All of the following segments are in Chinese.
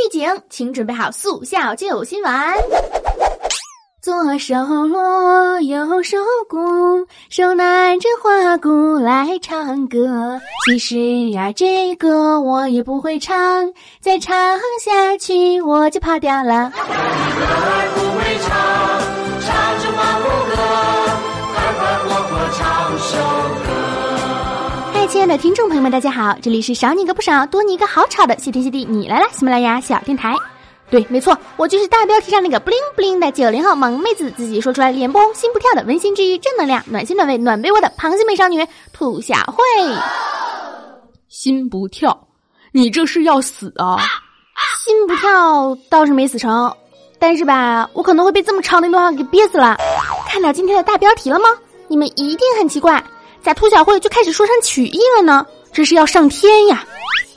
预警，请准备好速效救心丸。左手锣，右手鼓，手拿着花鼓来唱歌。其实呀，这歌我也不会唱，再唱下去我就跑掉了。亲爱的听众朋友们，大家好，这里是少你一个不少，多你一个好吵的谢天谢地你来了，喜马拉雅小电台。对，没错，我就是大标题上那个不灵不灵的九零后萌妹子，自己说出来脸不红心不跳的温馨治愈正能量，暖心暖胃暖被窝的螃蟹美少女兔小慧。心不跳，你这是要死啊！心不跳倒是没死成，但是吧，我可能会被这么长的一段话给憋死了。看到今天的大标题了吗？你们一定很奇怪，咋兔小慧就开始说唱曲艺了呢？这是要上天呀！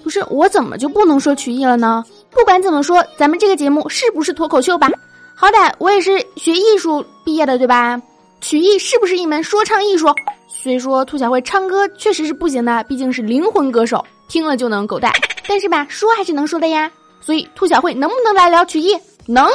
不是我怎么就不能说曲艺了呢？不管怎么说，咱们这个节目是不是脱口秀吧？好歹我也是学艺术毕业的，对吧？曲艺是不是一门说唱艺术？虽说兔小慧唱歌确实是不行的，毕竟是灵魂歌手，听了就能狗带。但是吧，说还是能说的呀。所以兔小慧能不能来聊曲艺？能。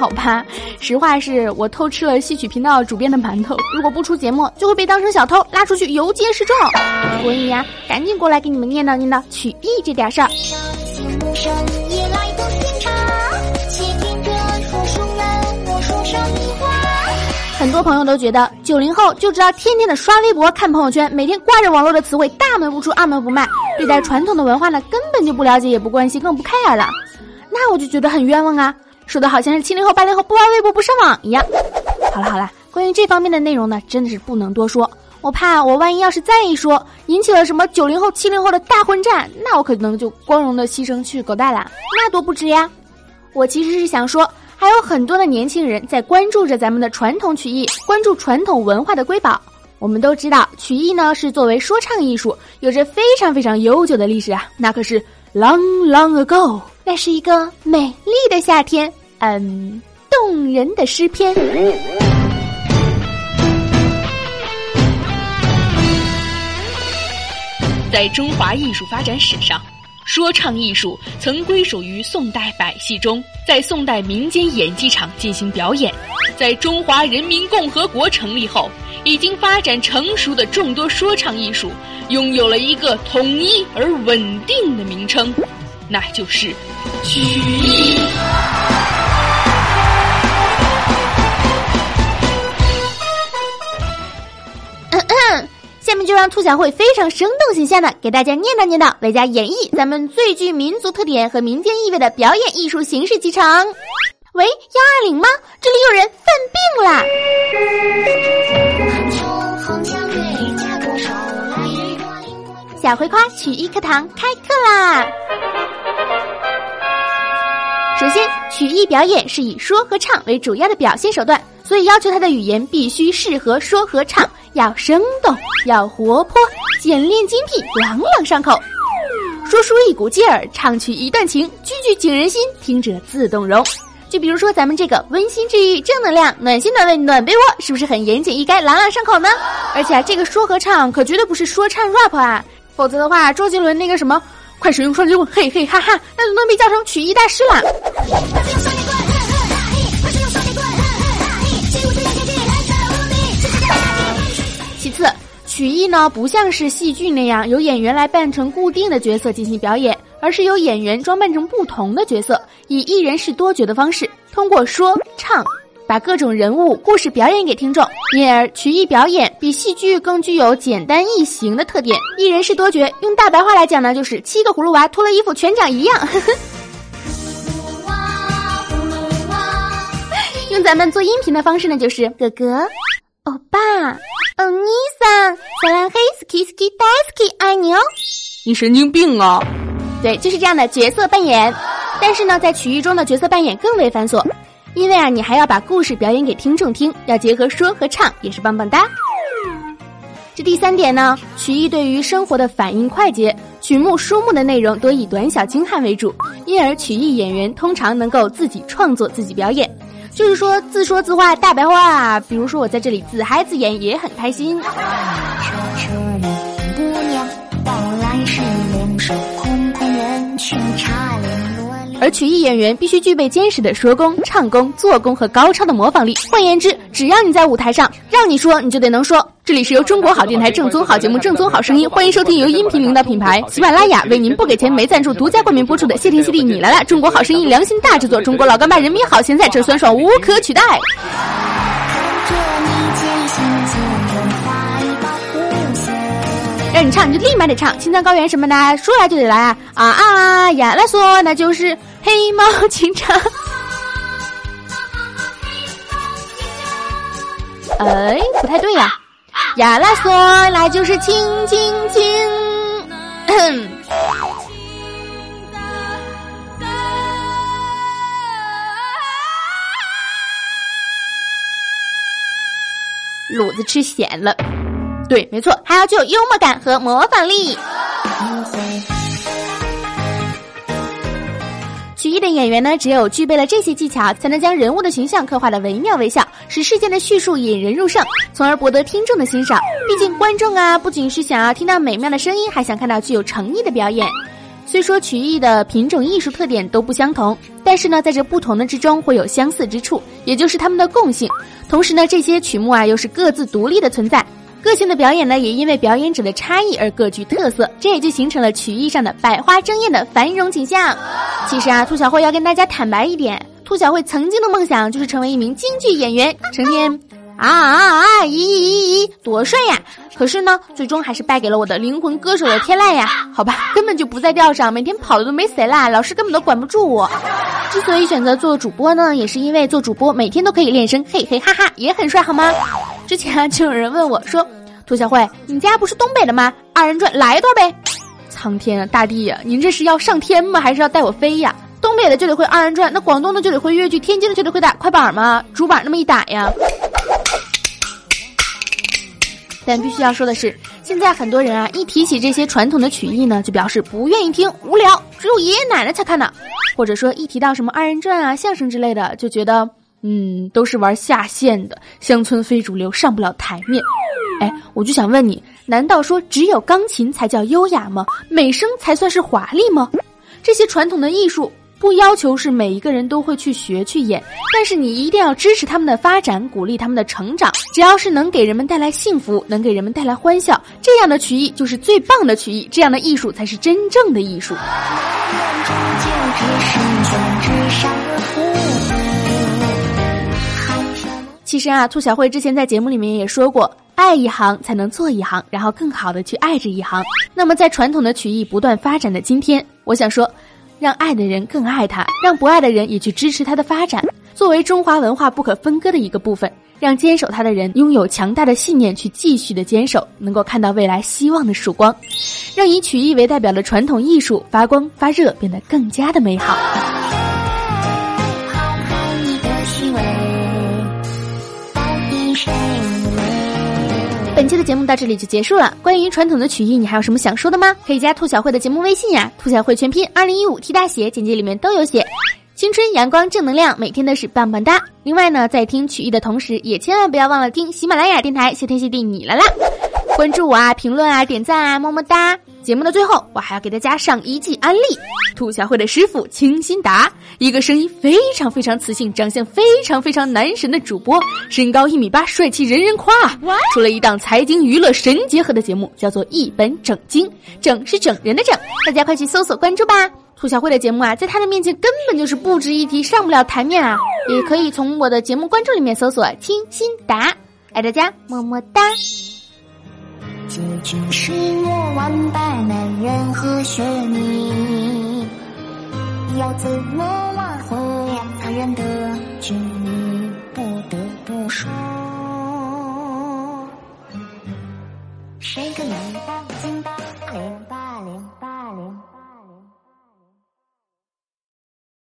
好吧，实话是我偷吃了戏曲频道主编的馒头，如果不出节目，就会被当成小偷拉出去游街示众。所以呀，赶紧过来给你们念叨念叨曲艺这点事儿。很多朋友都觉得九零后就知道天天的刷微博、看朋友圈，每天挂着网络的词汇，大门不出二门不迈，对待传统的文化呢，根本就不了解，也不关心，更不 care 了。那我就觉得很冤枉啊。说的好像是七零后、八零后不玩微博、不上网一样。好了好了，关于这方面的内容呢，真的是不能多说。我怕我万一要是再一说，引起了什么九零后、七零后的大混战，那我可能就光荣的牺牲去狗带了，那多不值呀！我其实是想说，还有很多的年轻人在关注着咱们的传统曲艺，关注传统文化的瑰宝。我们都知道，曲艺呢是作为说唱艺术，有着非常非常悠久的历史啊，那可是 long long ago，那是一个美丽的夏天。嗯，动人的诗篇。在中华艺术发展史上，说唱艺术曾归属于宋代百戏中，在宋代民间演技场进行表演。在中华人民共和国成立后，已经发展成熟的众多说唱艺术，拥有了一个统一而稳定的名称，那就是曲艺。下面就让兔小慧非常生动形象的给大家念叨念叨，为大家演绎咱们最具民族特点和民间意味的表演艺术形式集成。喂，幺二零吗？这里有人犯病啦。小葵花曲艺课堂开课啦！首先，曲艺表演是以说和唱为主要的表现手段，所以要求他的语言必须适合说和唱。要生动，要活泼，简练精辟，朗朗上口，说书一股劲儿，唱曲一段情，句句景人心，听者自动容。就比如说咱们这个温馨治愈、正能量、暖心暖胃暖被窝，是不是很言简意赅、朗朗上口呢？而且啊，这个说和唱可绝对不是说唱 rap 啊，否则的话，周杰伦那个什么快使用双截棍，嘿嘿哈哈，那都能被叫成曲艺大师了。曲艺呢，不像是戏剧那样由演员来扮成固定的角色进行表演，而是由演员装扮成不同的角色，以一人饰多角的方式，通过说唱，把各种人物故事表演给听众。因而，曲艺表演比戏剧更具有简单易行的特点。一人饰多角，用大白话来讲呢，就是七个葫芦娃脱了衣服全长一样。用咱们做音频的方式呢，就是哥哥。欧巴，欧尼桑，小蓝黑，ski ski ski，爱你哦！你神经病啊！对，就是这样的角色扮演。但是呢，在曲艺中的角色扮演更为繁琐，因为啊，你还要把故事表演给听众听，要结合说和唱，也是棒棒哒。这第三点呢，曲艺对于生活的反应快捷，曲目书目的内容多以短小精悍为主，因而曲艺演员通常能够自己创作、自己表演，就是说自说自话大白话啊。比如说我在这里自嗨自演也很开心。而曲艺演员必须具备坚实的说功、唱功、做功和高超的模仿力。换言之，只要你在舞台上，让你说你就得能说。这里是由中国好电台正宗好节目正宗好声音，欢迎收听由音频领导品牌喜马拉雅为您不给钱没赞助独家冠名播出的谢天谢地你来了中国好声音良心大制作，中国老干妈人民好咸菜，这酸爽无可取代。让你唱你就立马得唱，青藏高原什么的说来就得来啊啊啊呀！来说那就是黑猫警长。哎，不太对呀！呀啦嗦，那就是亲亲亲。卤子吃咸了。对，没错，还要具有幽默感和模仿力。曲艺的演员呢，只有具备了这些技巧，才能将人物的形象刻画的惟妙惟肖，使事件的叙述引人入胜，从而博得听众的欣赏。毕竟观众啊，不仅是想要听到美妙的声音，还想看到具有诚意的表演。虽说曲艺的品种艺术特点都不相同，但是呢，在这不同的之中会有相似之处，也就是他们的共性。同时呢，这些曲目啊，又是各自独立的存在。个性的表演呢，也因为表演者的差异而各具特色，这也就形成了曲艺上的百花争艳的繁荣景象。其实啊，兔小慧要跟大家坦白一点，兔小慧曾经的梦想就是成为一名京剧演员，成天啊啊啊，咦咦咦咦，多帅呀！可是呢，最终还是败给了我的灵魂歌手的天籁呀。好吧，根本就不在调上，每天跑的都没谁啦，老师根本都管不住我。之所以选择做主播呢，也是因为做主播每天都可以练声，嘿嘿哈哈，也很帅，好吗？之前啊，就有人问我说：“涂小慧，你家不是东北的吗？二人转来一段呗。”苍天啊，大地呀，您这是要上天吗？还是要带我飞呀？东北的就得会二人转，那广东的就得会越剧，天津的就得会打快板吗？竹板那么一打呀。但必须要说的是，现在很多人啊，一提起这些传统的曲艺呢，就表示不愿意听，无聊，只有爷爷奶奶才看呢。或者说，一提到什么二人转啊、相声之类的，就觉得。嗯，都是玩下线的，乡村非主流，上不了台面。哎，我就想问你，难道说只有钢琴才叫优雅吗？美声才算是华丽吗？这些传统的艺术不要求是每一个人都会去学去演，但是你一定要支持他们的发展，鼓励他们的成长。只要是能给人们带来幸福，能给人们带来欢笑，这样的曲艺就是最棒的曲艺，这样的艺术才是真正的艺术。其实啊，兔小慧之前在节目里面也说过，爱一行才能做一行，然后更好的去爱这一行。那么在传统的曲艺不断发展的今天，我想说，让爱的人更爱他，让不爱的人也去支持他的发展。作为中华文化不可分割的一个部分，让坚守它的人拥有强大的信念去继续的坚守，能够看到未来希望的曙光，让以曲艺为代表的传统艺术发光发热，变得更加的美好。本期的节目到这里就结束了。关于传统的曲艺，你还有什么想说的吗？可以加兔小慧的节目微信呀，兔小慧全拼二零一五 T 大写，简介里面都有写。青春阳光正能量，每天都是棒棒哒。另外呢，在听曲艺的同时，也千万不要忘了听喜马拉雅电台。谢天谢地，你来啦！关注我啊，评论啊，点赞啊，么么哒！节目的最后，我还要给大家上一记安利：兔小慧的师傅清新达，一个声音非常非常磁性、长相非常非常男神的主播，身高一米八，帅气人人夸。出了一档财经娱乐神结合的节目，叫做《一本整经》，整是整人的整，大家快去搜索关注吧！兔小慧的节目啊，在他的面前根本就是不值一提，上不了台面啊！也可以从我的节目关注里面搜索清新达，爱大家，么么哒。结局是我完败，男人和雪女，要怎么挽回残人的局？不得不说，谁更能帮？